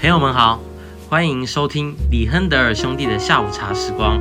朋友们好，欢迎收听李亨德尔兄弟的下午茶时光。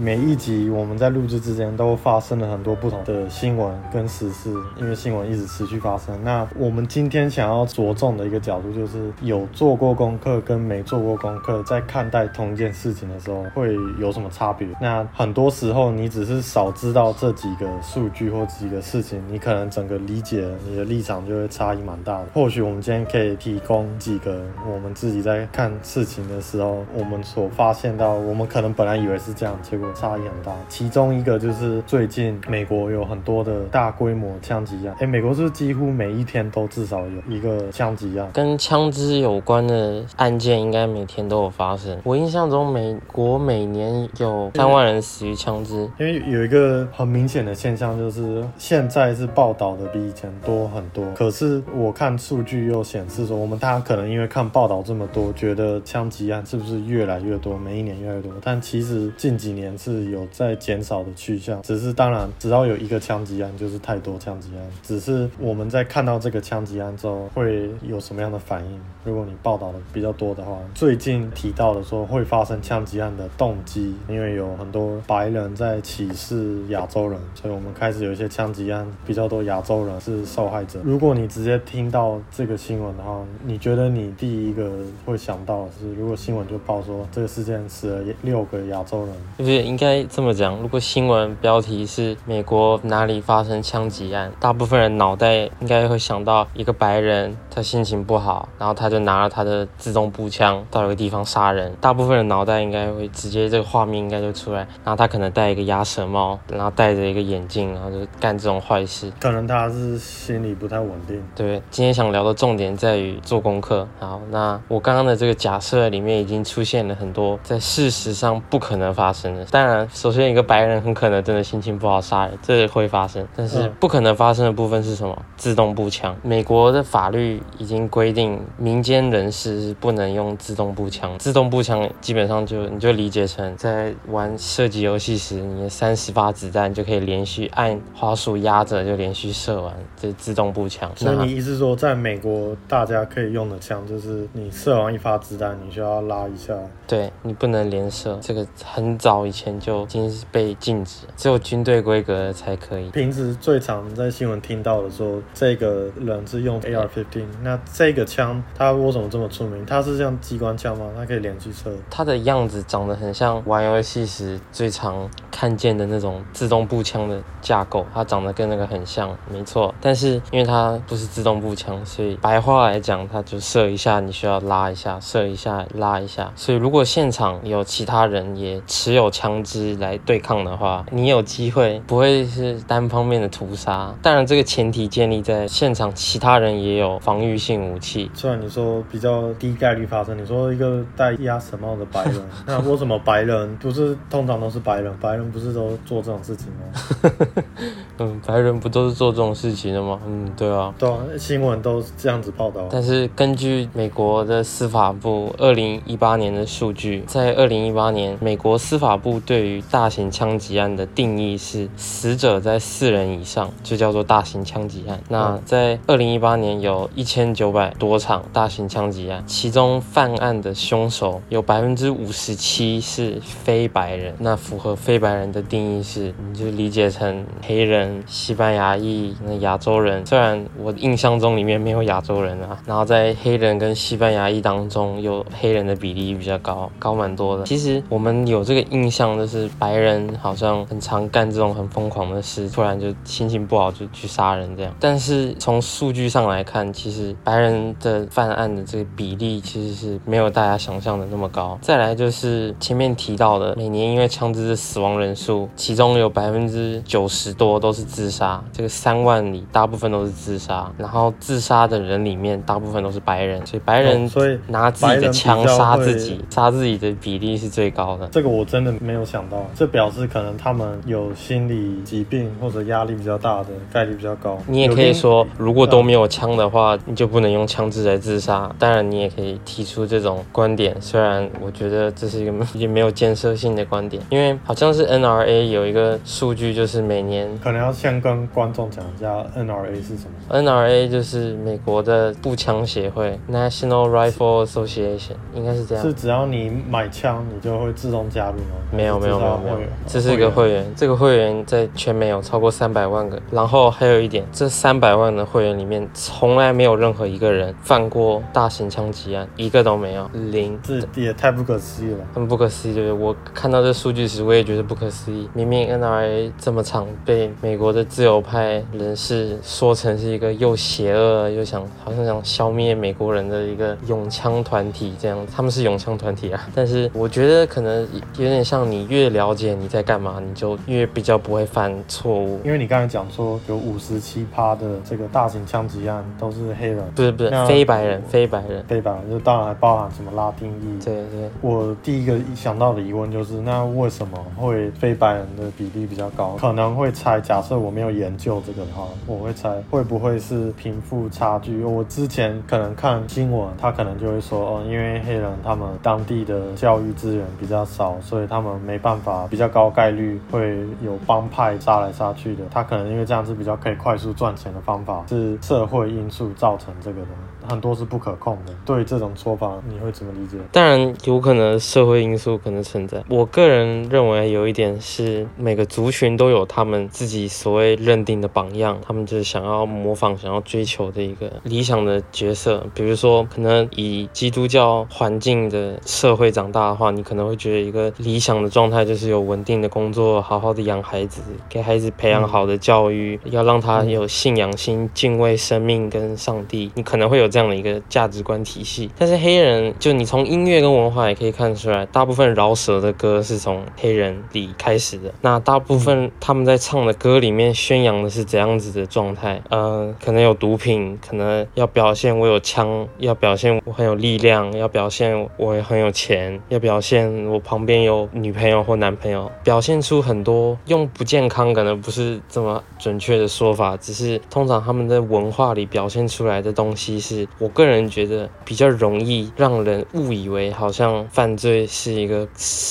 每一集我们在录制之间都发生了很多不同的新闻跟时事，因为新闻一直持续发生。那我们今天想要着重的一个角度就是，有做过功课跟没做过功课，在看待同一件事情的时候会有什么差别？那很多时候你只是少知道这几个数据或几个事情，你可能整个理解你的立场就会差异蛮大的。或许我们今天可以提供几个我们自己在看事情的时候，我们所发现到，我们可能本来以为是这样，结果。差异很大，其中一个就是最近美国有很多的大规模枪击案。哎，美国是不是几乎每一天都至少有一个枪击案？跟枪支有关的案件应该每天都有发生。我印象中，美国每年有三万人死于枪支。因为有一个很明显的现象，就是现在是报道的比以前多很多。可是我看数据又显示说，我们大家可能因为看报道这么多，觉得枪击案是不是越来越多，每一年越来越多？但其实近几年是有在减少的趋向。只是当然，只要有一个枪击案，就是太多枪击案。只是我们在看到这个枪击案之后，会有什么样的反应？如果你报道的比较多的话，最近提到的说会发生枪击案的动机，因为有很多白人在歧视亚洲人，所以我们开始有一些枪击案比较多亚洲人是受害者。如果你直接听到这个新闻的话，你觉得你第一个会想到的是，如果新闻就报说这个事件死了六个亚洲人，不是应该这么讲？如果新闻标题是美国哪里发生枪击案，大部分人脑袋应该会想到一个白人，他心情不好，然后他。就拿了他的自动步枪到一个地方杀人，大部分人脑袋应该会直接这个画面应该就出来，然后他可能戴一个鸭舌帽，然后戴着一个眼镜，然后就干这种坏事。可能他是心理不太稳定。对，今天想聊的重点在于做功课。好，那我刚刚的这个假设里面已经出现了很多在事实上不可能发生的。但当然，首先一个白人很可能真的心情不好杀人，这也会发生。但是不可能发生的部分是什么？自动步枪。美国的法律已经规定。民间人士是不能用自动步枪，自动步枪基本上就你就理解成在玩射击游戏时，你的三十发子弹就可以连续按花束压着就连续射完，这是自动步枪。所以你意思说，在美国大家可以用的枪，就是你射完一发子弹，你需要拉一下，对，你不能连射，这个很早以前就已经是被禁止，只有军队规格才可以。平时最常在新闻听到的说，这个人是用 AR-15，那这个枪它。它为什么这么出名？它是像机关枪吗？它可以连续射。它的样子长得很像玩游戏时最常看见的那种自动步枪的架构，它长得跟那个很像，没错。但是因为它不是自动步枪，所以白话来讲，它就射一下，你需要拉一下，射一下，拉一下。所以如果现场有其他人也持有枪支来对抗的话，你有机会不会是单方面的屠杀。当然，这个前提建立在现场其他人也有防御性武器。虽然你说。比较低概率发生。你说一个戴鸭舌帽的白人，那为什么白人不是通常都是白人？白人不是都做这种事情吗？嗯，白人不都是做这种事情的吗？嗯，对啊，对啊，新闻都是这样子报道。但是根据美国的司法部二零一八年的数据，在二零一八年，美国司法部对于大型枪击案的定义是死者在四人以上，就叫做大型枪击案。那在二零一八年有一千九百多场大型枪击案，其中犯案的凶手有百分之五十七是非白人。那符合非白白人的定义是，你就理解成黑人、西班牙裔、那亚洲人。虽然我印象中里面没有亚洲人啊，然后在黑人跟西班牙裔当中，有黑人的比例比较高，高蛮多的。其实我们有这个印象，就是白人好像很常干这种很疯狂的事，突然就心情不好就去杀人这样。但是从数据上来看，其实白人的犯案案的这个比例其实是没有大家想象的那么高。再来就是前面提到的，每年因为枪支的死亡人数，其中有百分之九十多都是自杀。这个三万里大部分都是自杀，然后自杀的人里面大部分都是白人，所以白人所以拿自己的枪杀自己，杀自己的比例是最高的。这个我真的没有想到，这表示可能他们有心理疾病或者压力比较大的概率比较高。你也可以说，如果都没有枪的话，你就不能用枪支来自杀。当然，你也可以提出这种观点，虽然我觉得这是一个也没有建设性的观点，因为好像是 NRA 有一个数据，就是每年可能要先跟观众讲一下 NRA 是什么。NRA 就是美国的步枪协会 （National Rifle Association），应该是这样。是只要你买枪，你就会自动加入吗？没有没有没有没有，这是一个会员，这个会员在全美有超过三百万个。然后还有一点，这三百万的会员里面，从来没有任何一个人犯过大型枪击案，一个都没有，零。这也太不可思议了，很不可思议，对不对？我看到这数据时，我也觉得不可思议。明明 NRA 这么长，被美国的自由派人士说成是一个又邪恶又想好像想消灭美国人的一个永枪团体这样，他们是永枪团体啊。但是我觉得可能有点像你越了解你在干嘛，你就越比较不会犯错误。因为你刚才讲说有五十七趴的这个大型枪击案都是黑人，不是不是非白人，非白人，非白人，就当然还包含什么拉丁裔。对对。我第一个想到的疑问就是，那为什么会非白人的比例比较高？可能会猜，假设我没有研究这个的话，我会猜会不会是贫富差距？我之前可能看新闻，他可能就会说，哦，因为黑人他们当地的教育资源比较少，所以他们没办法比较高概率会有帮派杀来杀去的。他可能因为这样子比较可以快速赚钱的方法，是社会因素造成这个的。很多是不可控的。对于这种说法，你会怎么理解？当然有可能社会因素可能存在。我个人认为有一点是每个族群都有他们自己所谓认定的榜样，他们就是想要模仿、想要追求的一个理想的角色。比如说，可能以基督教环境的社会长大的话，你可能会觉得一个理想的状态就是有稳定的工作，好好的养孩子，给孩子培养好的教育，嗯、要让他有信仰心、敬畏生命跟上帝。你可能会有这样这样的一个价值观体系，但是黑人就你从音乐跟文化也可以看出来，大部分饶舌的歌是从黑人里开始的。那大部分他们在唱的歌里面宣扬的是怎样子的状态？呃，可能有毒品，可能要表现我有枪，要表现我很有力量，要表现我很有钱，要表现我旁边有女朋友或男朋友，表现出很多用不健康可能不是这么准确的说法，只是通常他们在文化里表现出来的东西是。我个人觉得比较容易让人误以为好像犯罪是一个，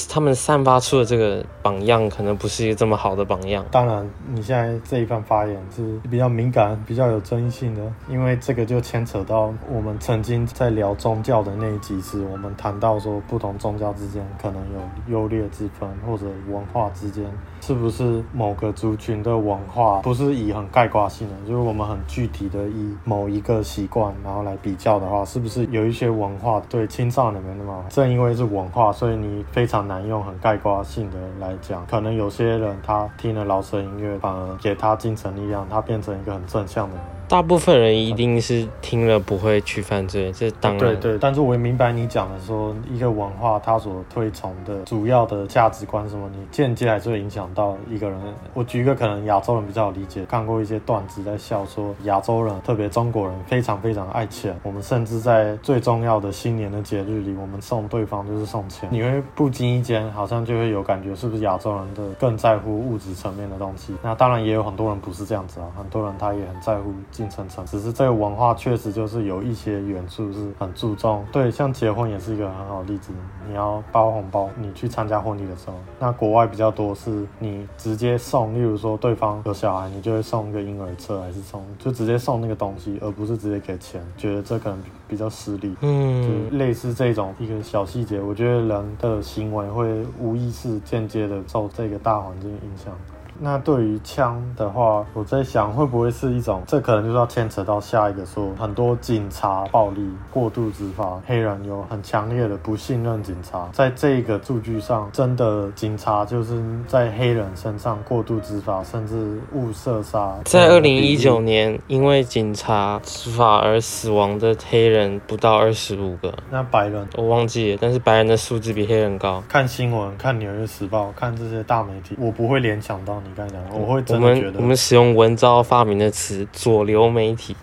他们散发出的这个榜样可能不是一个这么好的榜样。当然，你现在这一番发言是比较敏感、比较有争议性的，因为这个就牵扯到我们曾经在聊宗教的那一集时，我们谈到说不同宗教之间可能有优劣之分，或者文化之间。是不是某个族群的文化不是以很概括性的，就是我们很具体的以某一个习惯然后来比较的话，是不是有一些文化对青少年没那么好？正因为是文化，所以你非常难用很概括性的来讲。可能有些人他听了饶舌音乐，反而给他精神力量，他变成一个很正向的人。大部分人一定是听了不会去犯罪，这当然。对对，但是我也明白你讲的说，一个文化它所推崇的主要的价值观什么，你间接还是会影响到一个人。我举一个可能亚洲人比较好理解，看过一些段子在笑说，亚洲人特别中国人非常非常爱钱，我们甚至在最重要的新年的节日里，我们送对方就是送钱。你会不经意间好像就会有感觉，是不是亚洲人的更在乎物质层面的东西？那当然也有很多人不是这样子啊，很多人他也很在乎。进程程，只是这个文化确实就是有一些元素是很注重，对，像结婚也是一个很好的例子。你要包红包，你去参加婚礼的时候，那国外比较多是你直接送，例如说对方有小孩，你就会送一个婴儿车，还是送就直接送那个东西，而不是直接给钱，觉得这可能比较失礼。嗯，就类似这种一个小细节，我觉得人的行为会无意识间接的受这个大环境影响。那对于枪的话，我在想会不会是一种，这可能就是要牵扯到下一个说，很多警察暴力过度执法，黑人有很强烈的不信任警察，在这个数据上，真的警察就是在黑人身上过度执法，甚至误射杀。在二零一九年，因为警察执法而死亡的黑人不到二十五个，那白人我忘记了，但是白人的数字比黑人高。看新闻，看纽约时报，看这些大媒体，我不会联想到你。我会真的觉得，我们我们使用文昭发明的词“左流媒体”。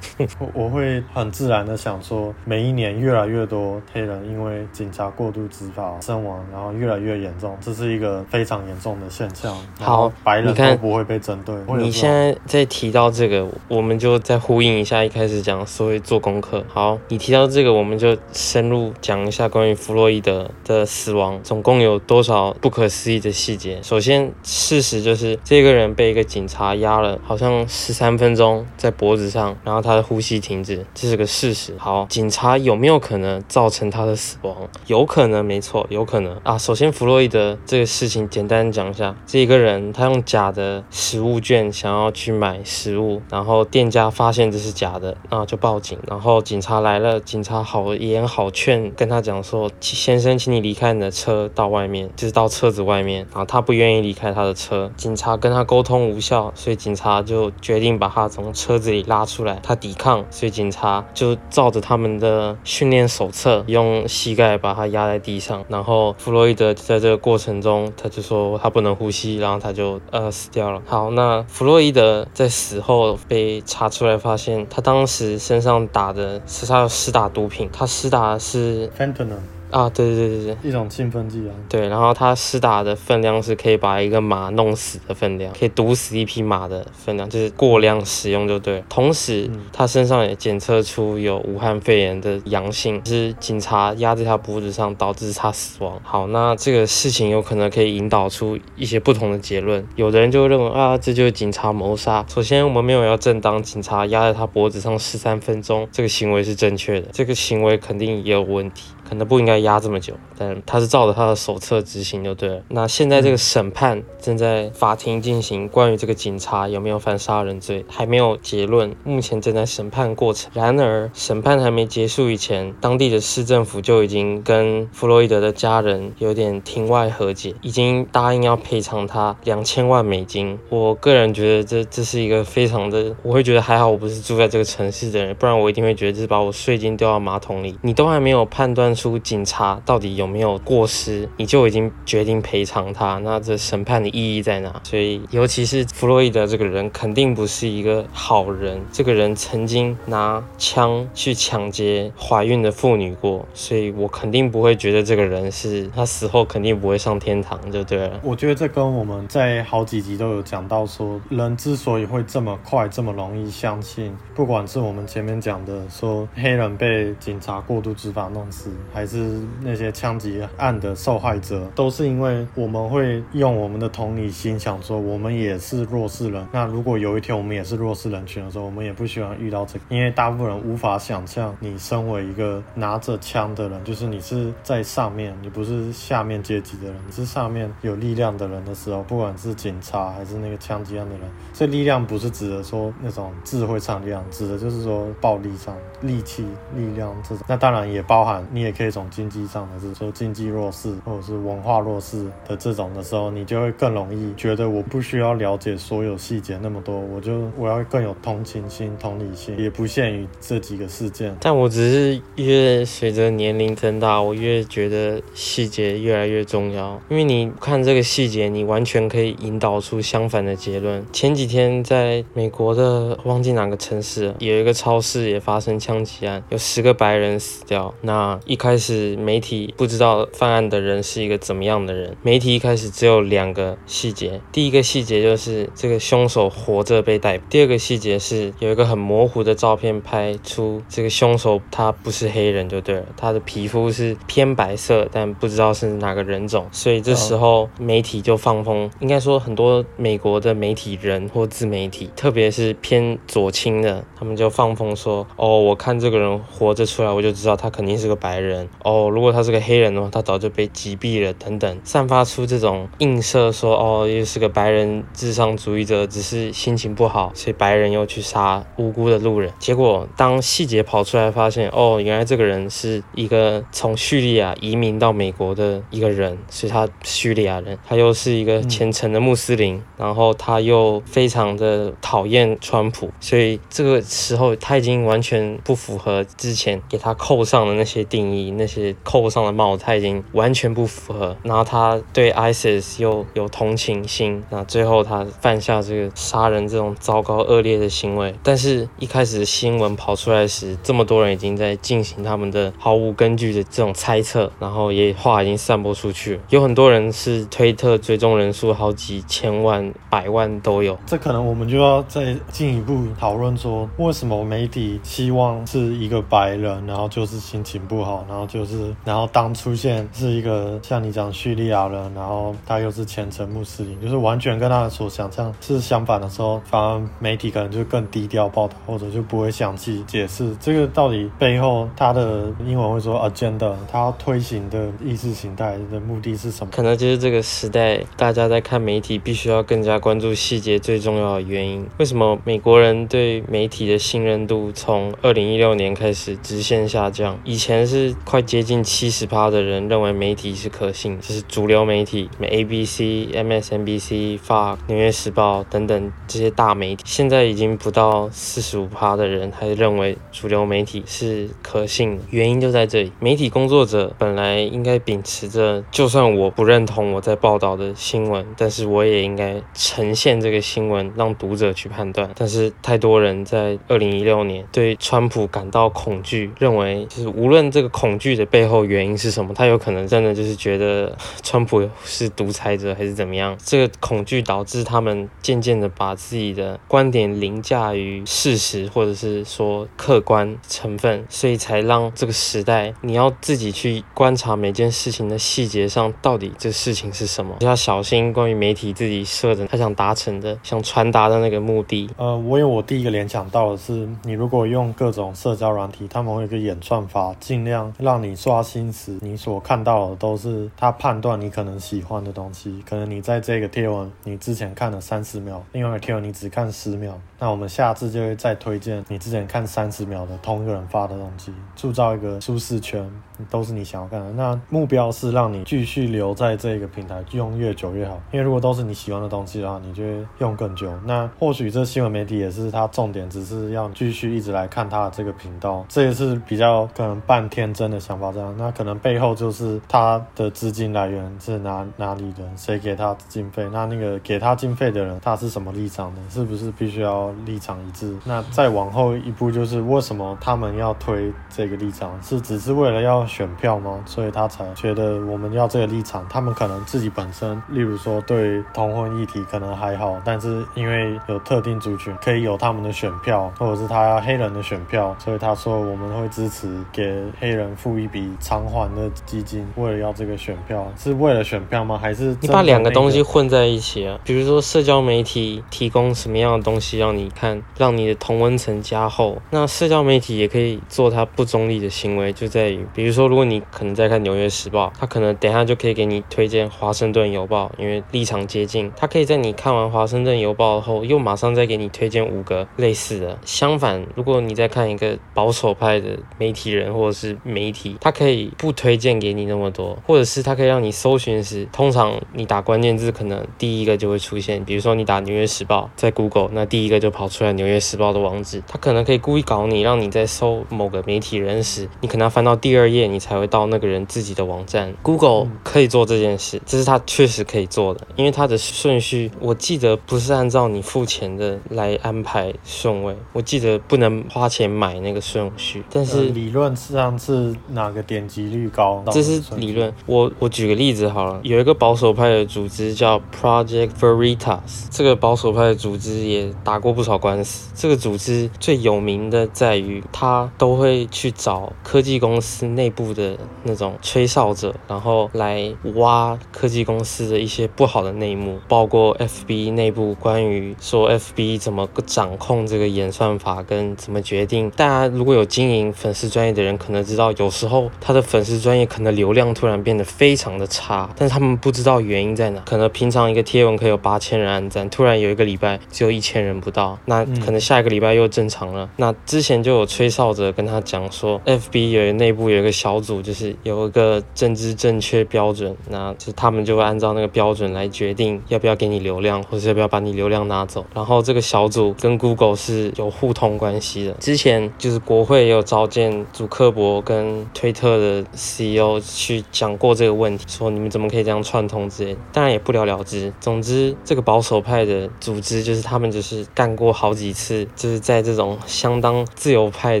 我我会很自然的想说，每一年越来越多黑人因为警察过度执法身亡，然后越来越严重，这是一个非常严重的现象。好，白人都不会被针对。你现在在提到这个，我们就再呼应一下一开始讲所谓做功课。好，你提到这个，我们就深入讲一下关于弗洛伊德的死亡，总共有多少不可思议的细节。首先，事实就是这个人被一个警察压了，好像十三分钟在脖子上，然后他的呼吸停止，这是个事实。好，警察有没有可能造成他的死亡？有可能，没错，有可能啊。首先，弗洛伊德这个事情简单讲一下，这一个人他用假的食物券想要去买食物，然后店家发现这是假的，那就报警，然后警察来了，警察好言好劝跟他讲说，先生，请你离开你的车，到外面，就是到车子外面，然后他不愿意离开他的车，警察跟他沟通无效，所以警察就决定把他从车子里拉出来，他抵抗，所以警察就照着他们的训练手册，用膝盖把他压在地上，然后弗洛伊德就在这个过程中，他就说他不能呼吸，然后他就呃死掉了。好，那弗洛伊德在死后被查出来，发现他当时身上打的是他有施打毒品，他施打的是 Fentanyl 啊，对对对对对，一种兴奋剂啊。对，然后它施打的分量是可以把一个马弄死的分量，可以毒死一匹马的分量，就是过量使用就对。同时，他身上也检测出有武汉肺炎的阳性，是警察压在他脖子上导致他死亡。好，那这个事情有可能可以引导出一些不同的结论。有的人就认为啊，这就是警察谋杀。首先，我们没有要正当警察压在他脖子上十三分钟，这个行为是正确的，这个行为肯定也有问题。可能不应该压这么久，但他是照着他的手册执行就对了。那现在这个审判正在法庭进行，关于这个警察有没有犯杀人罪还没有结论，目前正在审判过程。然而审判还没结束以前，当地的市政府就已经跟弗洛伊德的家人有点庭外和解，已经答应要赔偿他两千万美金。我个人觉得这这是一个非常的，我会觉得还好我不是住在这个城市的人，不然我一定会觉得这是把我税金丢到马桶里。你都还没有判断出警察到底有没有过失，你就已经决定赔偿他，那这审判的意义在哪？所以，尤其是弗洛伊德这个人，肯定不是一个好人。这个人曾经拿枪去抢劫怀孕的妇女过，所以我肯定不会觉得这个人是他死后肯定不会上天堂，就对了。我觉得这跟我们在好几集都有讲到说，人之所以会这么快这么容易相信，不管是我们前面讲的说黑人被警察过度执法弄死，还是那些枪击案的受害者，都是因为我们会用我们的同理心想说，我们也是弱势人。那如果有一天我们也是弱势人群的时候，我们也不希望遇到这个，因为大部分人无法想象，你身为一个拿着枪的人，就是你是在上面，你不是下面阶级的人，你是上面有力量的人的时候，不管是警察还是那个枪击案的人，这力量不是指的说那种智慧上力量，指的就是说暴力上力气、力量这种。那当然也包含你也可以从。经济上的，是说经济弱势或者是文化弱势的这种的时候，你就会更容易觉得我不需要了解所有细节那么多，我就我要更有同情心、同理心，也不限于这几个事件。但我只是越随着年龄增大，我越觉得细节越来越重要，因为你看这个细节，你完全可以引导出相反的结论。前几天在美国的忘记哪个城市，有一个超市也发生枪击案，有十个白人死掉。那一开始。媒体不知道犯案的人是一个怎么样的人。媒体一开始只有两个细节，第一个细节就是这个凶手活着被逮捕，第二个细节是有一个很模糊的照片拍出这个凶手他不是黑人就对了，他的皮肤是偏白色，但不知道是哪个人种。所以这时候媒体就放风，应该说很多美国的媒体人或自媒体，特别是偏左倾的，他们就放风说：“哦，我看这个人活着出来，我就知道他肯定是个白人。”人哦，如果他是个黑人的话，他早就被击毙了。等等，散发出这种映射说，哦，又是个白人至上主义者，只是心情不好，所以白人又去杀无辜的路人。结果当细节跑出来，发现哦，原来这个人是一个从叙利亚移民到美国的一个人，是他叙利亚人，他又是一个虔诚的穆斯林，然后他又非常的讨厌川普，所以这个时候他已经完全不符合之前给他扣上的那些定义，你那些。扣上的帽子他已经完全不符合，然后他对 ISIS 又有同情心，那最后他犯下这个杀人这种糟糕恶劣的行为。但是，一开始新闻跑出来时，这么多人已经在进行他们的毫无根据的这种猜测，然后也话已经散播出去，有很多人是推特追踪人数好几千万、百万都有。这可能我们就要再进一步讨论说，为什么媒体希望是一个白人，然后就是心情不好，然后就是，然后当出现是一个像你讲叙利亚人，然后他又是虔诚穆斯林，就是完全跟他所想象是相反的时候，反而媒体可能就更低调报道，或者就不会详细解释这个到底背后他的英文会说 agenda，他推行的意识形态的目的是什么？可能就是这个时代，大家在看媒体必须要更加关注细节最重要的原因。为什么美国人对媒体的信任度从二零一六年开始直线下降？以前是快接近七十趴的人认为媒体是可信，就是主流媒体，ABC、MSNBC、Fox、纽约时报等等这些大媒体。现在已经不到四十五趴的人还认为主流媒体是可信，原因就在这里。媒体工作者本来应该秉持着，就算我不认同我在报道的新闻，但是我也应该呈现这个新闻，让读者去判断。但是太多人在二零一六年对川普感到恐惧，认为就是无论这个恐恐惧的背后原因是什么，他有可能真的就是觉得川普是独裁者还是怎么样。这个恐惧导致他们渐渐的把自己的观点凌驾于事实，或者是说客观成分，所以才让这个时代你要自己去观察每件事情的细节上到底这事情是什么，就要小心关于媒体自己设的他想达成的、想传达的那个目的。呃，我有我第一个联想到的是，你如果用各种社交软体，他们会有个演算法，尽量让你刷新时，你所看到的都是他判断你可能喜欢的东西。可能你在这个贴文你之前看了三十秒，另外一个贴文你只看十秒，那我们下次就会再推荐你之前看三十秒的同一个人发的东西，塑造一个舒适圈，都是你想要看的。那目标是让你继续留在这个平台，用越久越好。因为如果都是你喜欢的东西的话，你就会用更久。那或许这新闻媒体也是它重点，只是要继续一直来看它的这个频道。这也是比较可能半天真的想法这样。那可能背后就是它的资金来源是哪哪里的，谁给他经费？那那个给他经费的人他是什么立场的？是不是必须要立场一致？那再往后一步就是为什么他们要推这个立场？是只是为了要选票吗？所以他才觉得我们要这个立场。他们可能自己本身，例如说对同婚议题可能还好，但是因为有特定族群可以有他们的选票，或者是他要黑人的选票，所以他说我们会支持给黑人付一笔偿还的基金，为了要这个选票，是为了选票吗？还是你把两个东西混在一起啊？比如说社交媒体提供什么样的东西让你你看，让你的同温层加厚，那社交媒体也可以做它不中立的行为，就在于，比如说如果你可能在看纽约时报，他可能等下就可以给你推荐华盛顿邮报，因为立场接近，他可以在你看完华盛顿邮报后，又马上再给你推荐五个类似的。相反，如果你在看一个保守派的媒体人或者是媒体，他可以不推荐给你那么多，或者是他可以让你搜寻时，通常你打关键字，可能第一个就会出现，比如说你打纽约时报在 Google，那第一个就跑出来纽约时报的网址，他可能可以故意搞你，让你在搜某个媒体人时，你可能要翻到第二页，你才会到那个人自己的网站。Google 可以做这件事，这是他确实可以做的，因为他的顺序，我记得不是按照你付钱的来安排顺位，我记得不能花钱买那个顺序，但是、呃、理论上是哪个点击率高？这是理论。我我举个例子好了，有一个保守派的组织叫 Project Veritas，这个保守派的组织也打过不少官司。这个组织最有名的在于，他都会去找科技公司内部的那种吹哨者，然后来挖科技公司的一些不好的内幕，包括 FB 内部关于说 FB 怎么掌控这个演算法跟怎么决定。大家如果有经营粉丝专业的人，可能知道有时候他的粉丝专业可能流量突然变得非常的差，但是他们不知道原因在哪。可能平常一个贴文可以有八千人按赞，突然有一个礼拜只有一千人不到，那可能下一个礼拜又正常了。那之前就有吹哨者跟他讲说，FB 有内部有一个小。小组，就是有一个政治正确标准，那就他们就会按照那个标准来决定要不要给你流量，或者要不要把你流量拿走。然后这个小组跟 Google 是有互通关系的。之前就是国会也有召见祖克伯跟推特的 CEO 去讲过这个问题，说你们怎么可以这样串通之类的，当然也不了了之。总之，这个保守派的组织就是他们就是干过好几次，就是在这种相当自由派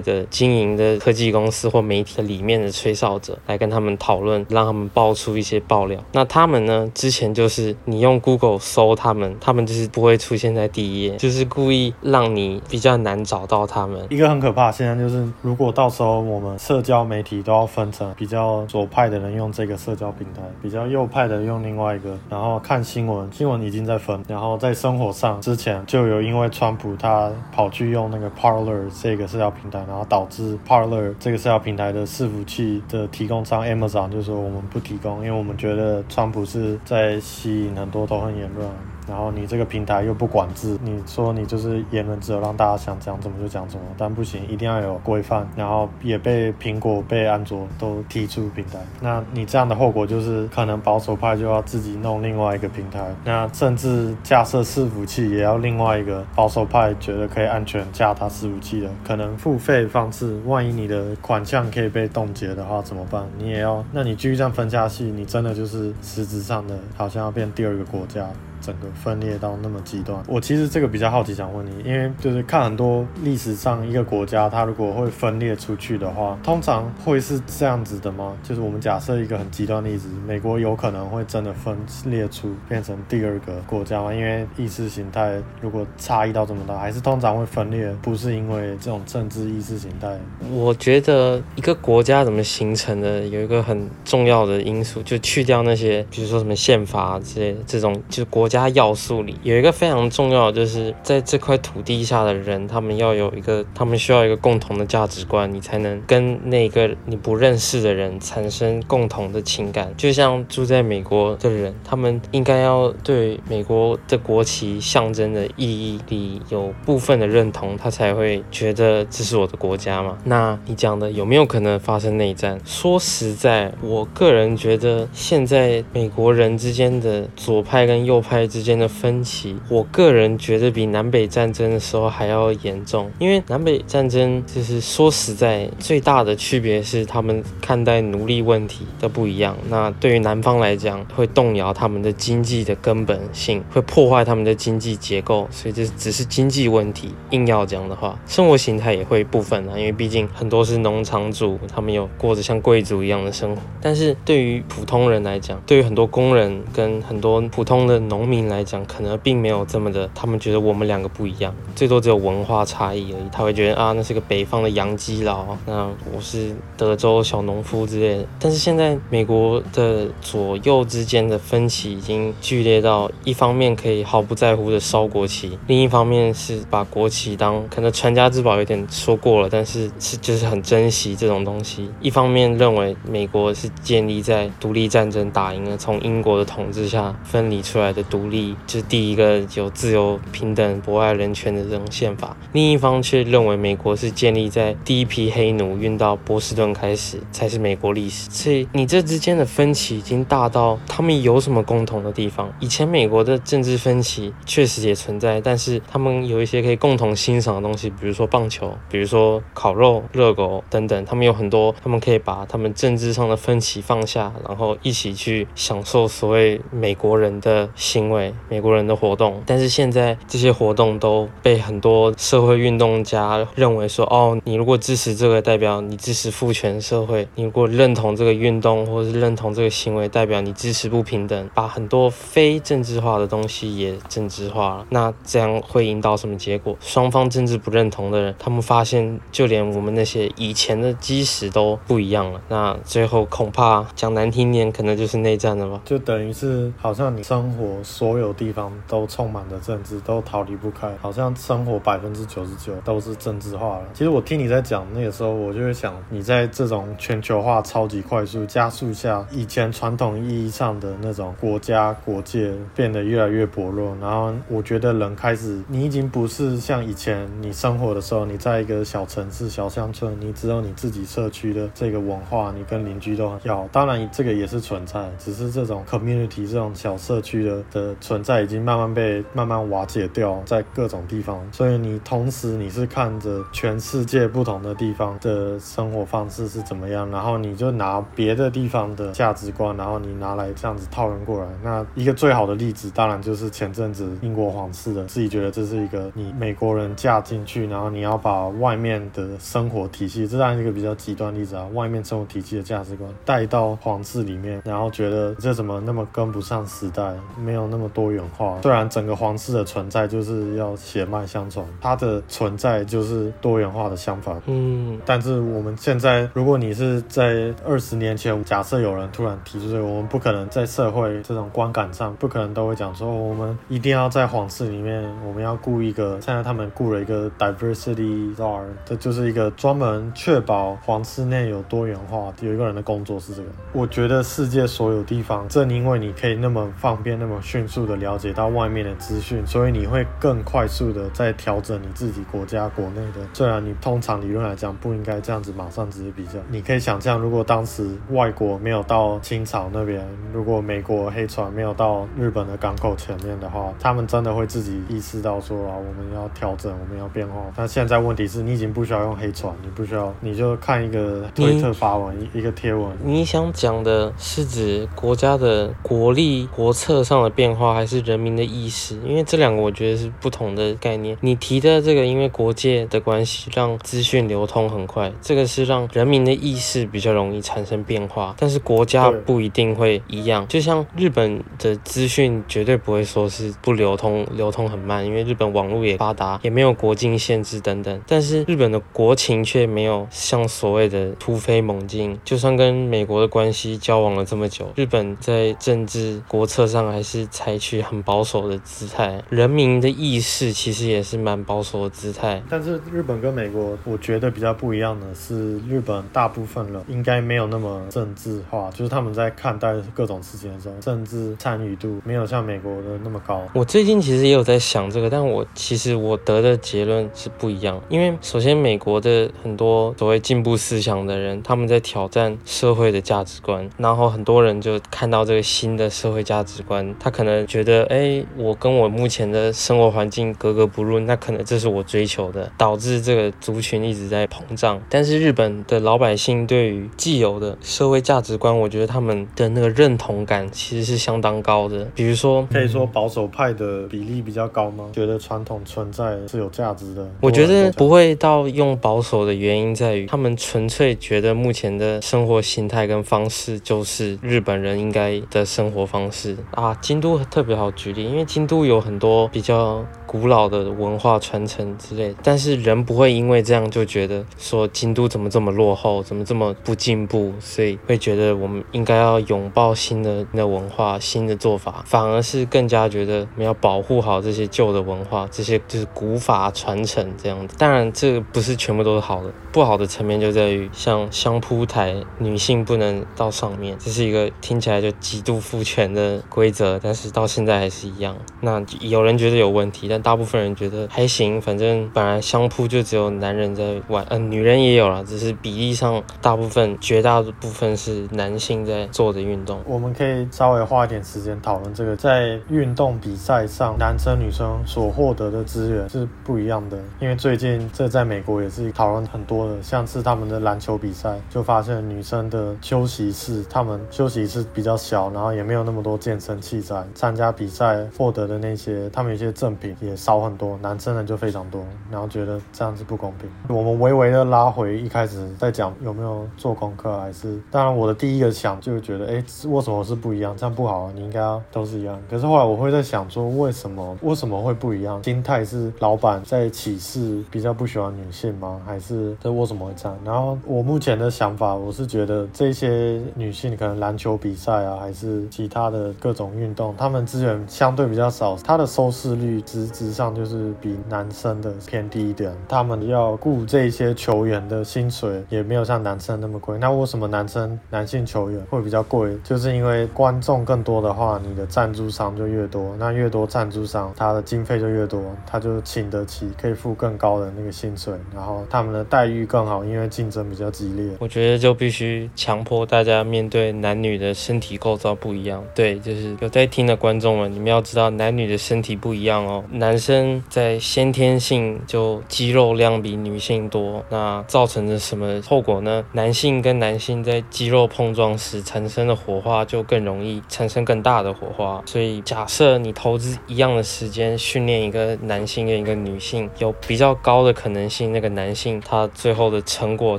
的经营的科技公司或媒体里面的吹哨者来跟他们讨论，让他们爆出一些爆料。那他们呢，之前就是你用 Google 搜他们，他们就是不会出现在第一页，就是故意让你比较难找到他们。一个很可怕，现在就是如果到时候我们社交媒体都要分成比较左派的人用这个社交平台，比较右派的用另外一个，然后看新闻，新闻已经在分，然后在生活上之前就有因为川普他跑去用那个 Parler 这个社交平台，然后导致 Parler 这个社交平台的伺服器的提供商 Amazon 就说我们不提供，因为我们觉得川普是在吸引很多仇恨言论。然后你这个平台又不管制，你说你就是言论自由，让大家想讲怎么就讲怎么，但不行，一定要有规范。然后也被苹果、被安卓都踢出平台。那你这样的后果就是，可能保守派就要自己弄另外一个平台，那甚至架设伺服器也要另外一个保守派觉得可以安全架他伺服器的，可能付费方式。万一你的款项可以被冻结的话怎么办？你也要？那你继续这样分下去，你真的就是实质上的，好像要变第二个国家。整个分裂到那么极端，我其实这个比较好奇，想问你，因为就是看很多历史上一个国家，它如果会分裂出去的话，通常会是这样子的吗？就是我们假设一个很极端的例子，美国有可能会真的分裂出变成第二个国家吗？因为意识形态如果差异到这么大，还是通常会分裂，不是因为这种政治意识形态？我觉得一个国家怎么形成的，有一个很重要的因素，就去掉那些，比如说什么宪法之类的这种，就是国。国家要素里有一个非常重要，就是在这块土地下的人，他们要有一个，他们需要一个共同的价值观，你才能跟那个你不认识的人产生共同的情感。就像住在美国的人，他们应该要对美国的国旗象征的意义里有部分的认同，他才会觉得这是我的国家嘛。那你讲的有没有可能发生内战？说实在，我个人觉得现在美国人之间的左派跟右派。之间的分歧，我个人觉得比南北战争的时候还要严重。因为南北战争就是说实在，最大的区别是他们看待奴隶问题的不一样。那对于南方来讲，会动摇他们的经济的根本性，会破坏他们的经济结构。所以这只是经济问题。硬要讲的话，生活形态也会部分啊，因为毕竟很多是农场主，他们有过着像贵族一样的生活。但是对于普通人来讲，对于很多工人跟很多普通的农民来讲，可能并没有这么的，他们觉得我们两个不一样，最多只有文化差异而已。他会觉得啊，那是个北方的洋基佬，那我是德州小农夫之类的。但是现在美国的左右之间的分歧已经剧烈到，一方面可以毫不在乎的烧国旗，另一方面是把国旗当可能传家之宝，有点说过了，但是是就是很珍惜这种东西。一方面认为美国是建立在独立战争打赢了，从英国的统治下分离出来的独。独立就是第一个有自由、平等、博爱人权的这种宪法，另一方却认为美国是建立在第一批黑奴运到波士顿开始才是美国历史。所以你这之间的分歧已经大到他们有什么共同的地方？以前美国的政治分歧确实也存在，但是他们有一些可以共同欣赏的东西，比如说棒球，比如说烤肉、热狗等等。他们有很多，他们可以把他们政治上的分歧放下，然后一起去享受所谓美国人的心。因为美国人的活动，但是现在这些活动都被很多社会运动家认为说，哦，你如果支持这个，代表你支持父权社会；你如果认同这个运动或者是认同这个行为，代表你支持不平等。把很多非政治化的东西也政治化了，那这样会引导什么结果？双方政治不认同的人，他们发现就连我们那些以前的基石都不一样了。那最后恐怕讲难听点，可能就是内战了吧？就等于是好像你生活。所有地方都充满着政治，都逃离不开，好像生活百分之九十九都是政治化了。其实我听你在讲那个时候，我就会想，你在这种全球化超级快速加速下，以前传统意义上的那种国家国界变得越来越薄弱。然后我觉得人开始，你已经不是像以前你生活的时候，你在一个小城市、小乡村，你只有你自己社区的这个文化，你跟邻居都很要。当然，这个也是存在，只是这种 community 这种小社区的的存在已经慢慢被慢慢瓦解掉，在各种地方。所以你同时你是看着全世界不同的地方的生活方式是怎么样，然后你就拿别的地方的价值观，然后你拿来这样子套用过来。那一个最好的例子，当然就是前阵子英国皇室的自己觉得这是一个你美国人嫁进去，然后你要把外面的生活体系，这当然一个比较极端例子啊，外面生活体系的价值观带到皇室里面，然后觉得这怎么那么跟不上时代，没有那么多元化。虽然整个皇室的存在就是要血脉相传，它的存在就是多元化的想法。嗯，但是我们现在，如果你是在二十年前，假设有人突然提出这个，我们不可能在社会这种观感上，不可能都会讲说我们一定要在皇室里面，我们要雇一个。现在他们雇了一个 diversity czar，这就是一个专门确保皇室内有多元化，有一个人的工作是这个。我觉得世界所有地方，正因为你可以那么方便、那么迅速的了解到外面的资讯，所以你会更快速的在调整你自己国家国内的。虽然你通常理论来讲不应该这样子马上直接比较，你可以想象，如果当时外国没有到清朝那边，如果美国黑船没有到日本的港口前面的话，他们真的会自己意识到说啊，我们要调整，我们要变化。那现在问题是你已经不需要用黑船，你不需要，你就看一个推特发文，一一个贴文。你想讲的是指国家的国力、国策上的变化，还是人民的意识？因为这两个我觉得是不同的概念。你提的这个，因为国界的关系，让资讯流通很快，这个是让人民的意识比较容易产生变化。但是国家不一定会一样，就像日本的资讯绝对不会说是不流通，流通很慢，因为日本网络也发达，也没有国境限制等等。但是日本的国情却没有像所谓的突飞猛进，就算跟美国的关系交往了这么久，日本在政治国策上还是采取很保守的姿态，人民的意识其实也是蛮保守的姿态。但是日本跟美国，我觉得比较不一样的是，日本大部分人应该没有那么政治化，就是他们在看待各种事情的时候，政治参与度没有像美国的那么高。我最近其实也有在想这个，但我其实我得的结论是不一样，因为首先美国的很多所谓进步思想的人，他们在挑战社会的价值观，然后很多人就看到这个新的社会价值观，他可能觉得，哎，我跟我目前的生活环境格格不入，那可能这是我追求的，导致这个族群一直在膨胀。但是日本的老百姓对于既有的社会价值观，我觉得他们的那个认同感其实是相当高的。比如说，可以说保守派的比例比较高吗？觉得传统存在是有价值的？我觉得不会到用保守的原因在于，他们纯粹觉得目前的生活形态跟方式就是日本人应该的生活方式啊。京都特别好举例，因为京都有很多比较古老的文化传承之类，但是人不会因为这样就觉得说京都怎么这么落后，怎么这么不进步，所以会觉得我们应该要拥抱新的的文化、新的做法，反而是更加觉得我们要保护好这些旧的文化，这些就是古法传承这样子。当然，这不是全部都是好的，不好的层面就在于像相扑台，女性不能到上面，这是一个听起来就极度父权的规则，但是到现在还是一样。那有人觉得有问题，但大部分人觉得还行，反正本来相扑就只有男人在玩，嗯、女人也有啦，只是比例上大部分绝大部分是男性在做的运动。我们可以稍微花一点时间讨论这个，在运动比赛上，男生女生所获得的资源是不一样的。因为最近这在美国也是讨论很多的，像是他们的篮球比赛，就发现女生的休息室，他们休息室比较小，然后也没有那么多健身器材，参加比赛获得的那些，他们有些赠品也少很多，男生的就非常多，然后觉得这样子不公平。我们微微的拉回一开始在讲有没有做功课，还是当然我的第一个想就觉得，哎，为什么是不一样？这样不好，你应该都是一样。可是后来我会在想说，为什么为什么会不一样？心态是老板在歧视比较不喜欢女性吗？还是这为什么会这样？然后我目前的想法，我是觉得这些女性可能篮球比赛啊，还是其他的各种运动，她他们资源相对比较少，他的收视率实质上就是比男生的偏低一点。他们要雇这些球员的薪水也没有像男生那么贵。那为什么男生男性球员会比较贵？就是因为观众更多的话，你的赞助商就越多，那越多赞助商，他的经费就越多，他就请得起，可以付更高的那个薪水，然后他们的待遇更好，因为竞争比较激烈。我觉得就必须强迫大家面对男女的身体构造不一样。对，就是有在听的观众们，你们要知道男女的身体不一样哦。男生在先天性就肌肉量比女性多，那造成的什么后果呢？男性跟男性在肌肉碰撞时产生的火花就更容易产生更大的火花。所以假设你投资一样的时间训练一个男性跟一个女性，有比较高的可能性，那个男性他最后的成果，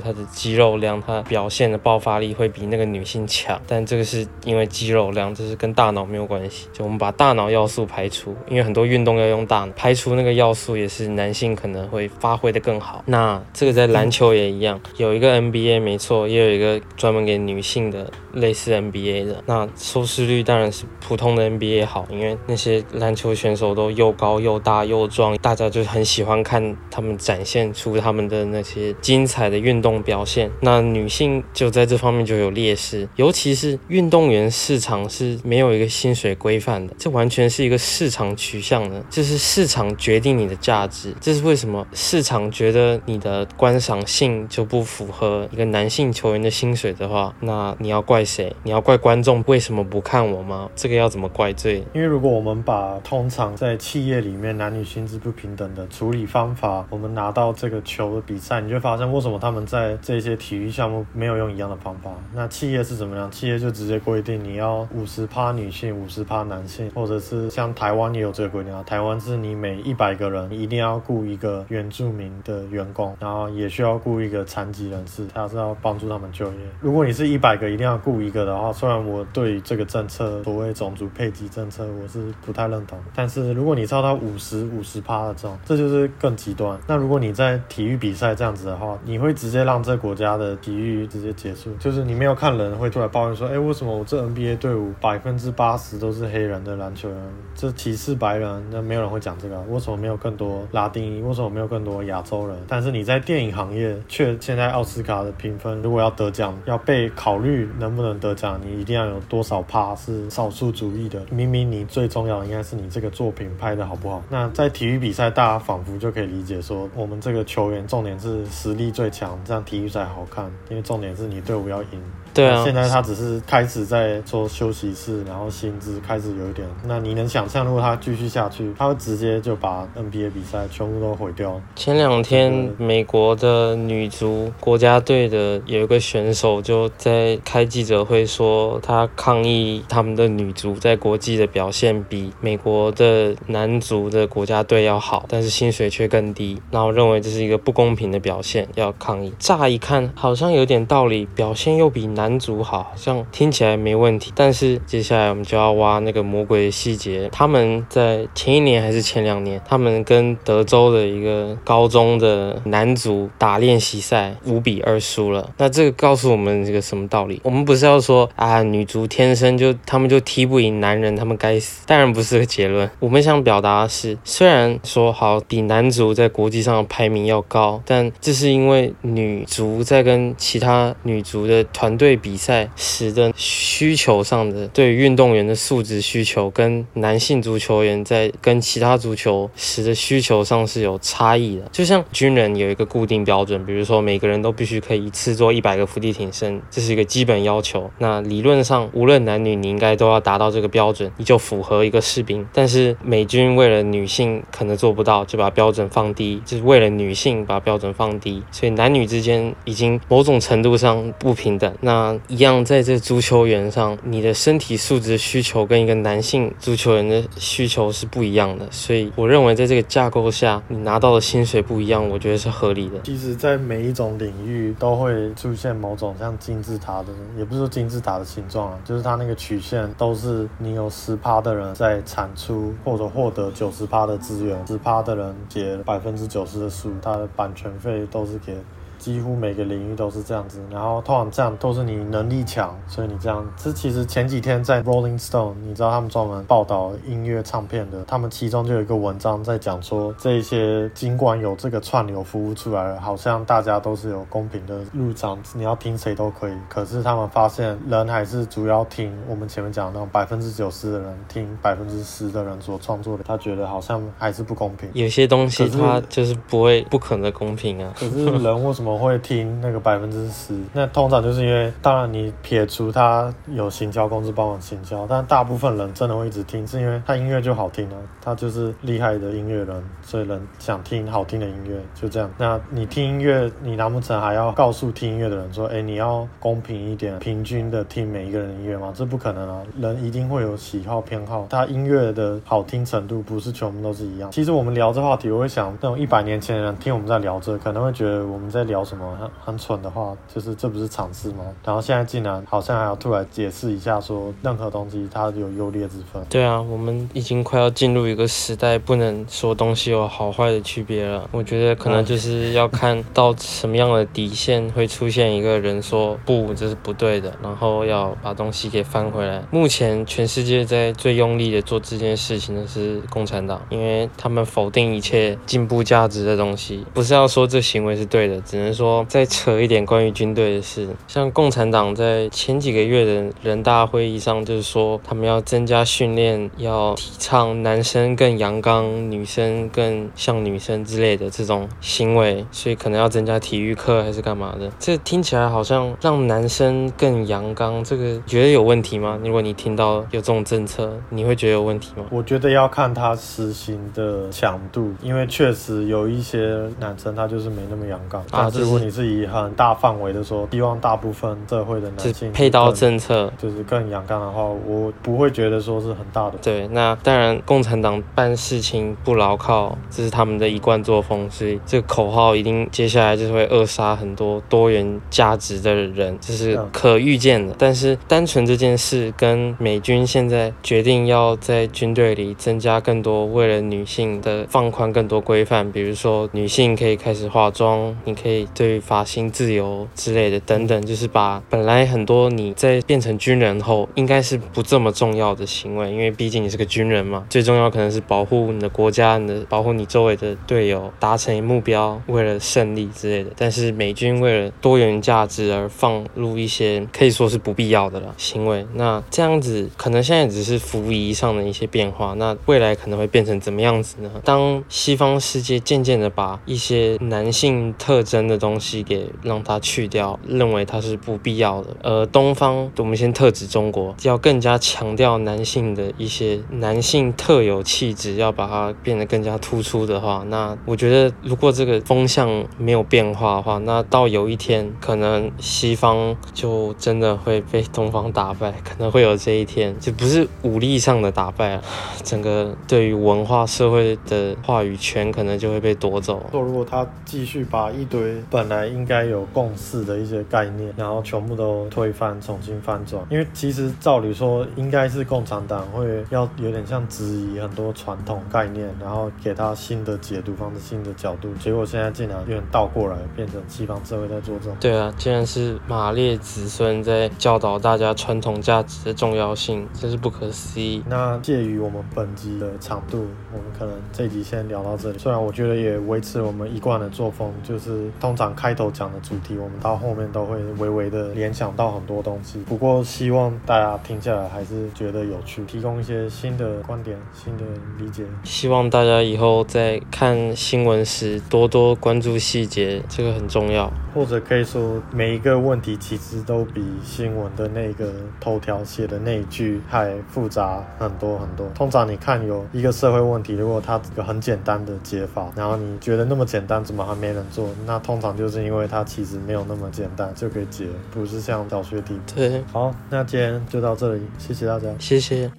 他的肌肉量，他表现的爆发力会比那个女性强。但这个是因为肌肉量，这是跟大脑没有关系。就我们把大脑要素排除，因为很多运动要用大脑，排除那个要素也是男性可能会发挥的更好。那这个在篮球也一样，有一个 NBA 没错，也有一个专门给女性的类似 NBA 的。那收视率当然是普通的 NBA 好，因为那些篮球选手都又高又大又壮，大家就很喜欢看他们展现出他们的那些精彩的运动表现。那女性就在这方面就有劣势，尤其是运动员市场是没有一个薪水规规范的，这完全是一个市场取向的，就是市场决定你的价值。这是为什么市场觉得你的观赏性就不符合一个男性球员的薪水的话，那你要怪谁？你要怪观众为什么不看我吗？这个要怎么怪罪？因为如果我们把通常在企业里面男女薪资不平等的处理方法，我们拿到这个球的比赛，你就发现为什么他们在这些体育项目没有用一样的方法。那企业是怎么样？企业就直接规定你要五十趴女性，五十趴男性，或者是像台湾也有这个规定啊。台湾是你每一百个人一定要雇一个原住民的员工，然后也需要雇一个残疾人士，他是要帮助他们就业。如果你是一百个一定要雇一个的话，虽然我对这个政策所谓种族配给政策我是不太认同，但是如果你超到五十五十趴的这种，这就是更极端。那如果你在体育比赛这样子的话，你会直接让这个国家的体育直接结束，就是你没有看人会突然抱怨说，哎，为什么我这 NBA 队伍百分之八十都是黑人的篮球员，这歧视白人？那没有人会讲这个，为什么没有更多拉丁裔？为什么没有更多亚洲人？但是你在电影行业却现在奥斯卡的评分，如果要得奖，要被考虑能不能得奖，你一定要有多少趴是少数主义的？明明你最重要的应该是你这个作品拍得好不好？那在体育比赛，大家仿佛就可以理解说，我们这个球员重点是实力最强，这样体育才好看，因为重点是你队伍要赢。对啊，现在他只是开始在做休息室，然后薪资开始有一点。那你能想象，如果他继续下去，他会直接就把 NBA 比赛全部都毁掉？前两天，美国的女足国家队的有一个选手就在开记者会说，他抗议他们的女足在国际的表现比美国的男足的国家队要好，但是薪水却更低，然后认为这是一个不公平的表现，要抗议。乍一看好像有点道理，表现又比男男足好像听起来没问题，但是接下来我们就要挖那个魔鬼的细节。他们在前一年还是前两年，他们跟德州的一个高中的男足打练习赛，五比二输了。那这个告诉我们这个什么道理？我们不是要说啊，女足天生就他们就踢不赢男人，他们该死。当然不是个结论。我们想表达的是，虽然说好比男足在国际上的排名要高，但这是因为女足在跟其他女足的团队。对比赛时的需求上的对运动员的素质需求，跟男性足球员在跟其他足球时的需求上是有差异的。就像军人有一个固定标准，比如说每个人都必须可以一次做一百个伏地挺身，这是一个基本要求。那理论上无论男女，你应该都要达到这个标准，你就符合一个士兵。但是美军为了女性可能做不到，就把标准放低，就是为了女性把标准放低，所以男女之间已经某种程度上不平等。那那一样，在这足球员上，你的身体素质需求跟一个男性足球员的需求是不一样的，所以我认为在这个架构下，你拿到的薪水不一样，我觉得是合理的。其实，在每一种领域都会出现某种像金字塔的，也不是说金字塔的形状啊，就是它那个曲线都是你有十趴的人在产出或者获得九十趴的资源，十趴的人结百分之九十的数，他的版权费都是给。几乎每个领域都是这样子。然后通常这样都是你能力强，所以你这样。这其实前几天在 Rolling Stone，你知道他们专门报道音乐唱片的，他们其中就有一个文章在讲说，这一些尽管有这个串流服务出来了，好像大家都是有公平的入场，你要听谁都可以。可是他们发现人还是主要听我们前面讲的那种百分之九十的人听百分之十的人所创作的，他觉得好像还是不公平。有些东西它就是不会不可能公平啊。可是人为什么我会听那个百分之十？那通常就是因为，当然你撇除他有行销公司帮忙行销，但大部分人真的会一直听，是因为他音乐就好听啊，他就是厉害的音乐人，所以人想听好听的音乐，就这样。那你听音乐，你难不成还要告诉听音乐的人说，哎，你要公平一点，平均的听每一个人音乐吗？这不可能啊，人一定会有喜好偏好，他音乐的好听程度不是全部都是一样。其实我们聊这话题，我会想，那种一百年前的人听我们在聊这，可能会觉得我们在聊什么很很蠢的话，就是这不是尝试吗？然后现在竟然好像还要突然解释一下，说任何东西它有优劣之分。对啊，我们已经快要进入一个时代，不能说东西有好坏的区别了。我觉得可能就是要看到什么样的底线会出现一个人说不，这是不对的，然后要把东西给翻回来。目前全世界在最用力的做这件事情的是共产党，因为他们否定一切进步价值的东西。不是要说这行为是对的，只能说再扯一点关于军队的事。像共产党在前几个月的人大会议上，就是说他们要增加训练，要提倡男生更阳刚，女生更像女生之类的这种行为，所以可能要增加体育课还是干嘛的。这听起来好像让男生更阳刚，这个觉得有问题吗？如果你听到有这种政策，你会觉得有问题吗？我觉得要看他实行的强度，因为确实有一些男生他就是没那么阳刚。啊，如果你是以很大范围的说，希望大部分社会的男性配套政策就是更阳刚的话，我不会觉得说是很大的。对，那当然，共产党办事情不牢靠，这是他们的一贯作风，所以这个口号一定接下来就是会扼杀很多多元价值的人，这是可预见的。但是单纯这件事跟美军现在决定要在军队里增加更多为了女性的放宽更多规范，比如说女性可以开始化妆，你可以对于发型自由之类的等等，就是把本来很多你在变成军人后应该是不这么重要的行为，因为毕竟你是个军人嘛，最重要可能是保护你的国家，你的保护你周围的队友，达成目标，为了胜利之类的。但是美军为了多元价值而放入一些可以说是不必要的了行为，那这样子可能现在只是服仪上的一些变化，那未来可能会变成怎么样子呢？当西方世界渐渐的把一些男性特征的东西给让它去掉，认为它是不必要的。而东方，我们先特指中国，要更加强调男性的一些男性特有气质，要把它变得更加突出的话，那我觉得如果这个风向没有变化的话，那到有一天，可能西方就真的会被东方打败，可能会有这一天，就不是武力上的打败了，整个对于文化社会的话语权可能就会被夺走。如果他继续把一堆本来应该有共识的一些概念，然后全部都推翻、重新翻转，因为其实照理说应该是共产党会要有点像质疑很多传统概念，然后给他新的解读方式、新的角度。结果现在竟然有点倒过来，变成西方社会在做这种。对啊，竟然是马列子孙在教导大家传统价值的重要性，真是不可思议。那介于我们本集的长度，我们可能这集先聊到这里。虽然我觉得也维持我们一贯的作风，就是通常开头讲的主题，我们到后面都会微微的联想到很多东西。不过希望大家听下来还是觉得有趣，提供一些新的观点、新的理解。希望大家以后在看新闻时多多关注细节，这个很重要。或者可以说，每一个问题其实都比新闻的那个头条写的那一句还复杂很多很多。通常你看有一个社会问题，如果它有很简单的解法，然后你觉得那么简单，怎么还没人做？那通常就是因为它其实没有那么简单就可以解，不是像小学题。对，好，那今天就到这里，谢谢大家，谢谢。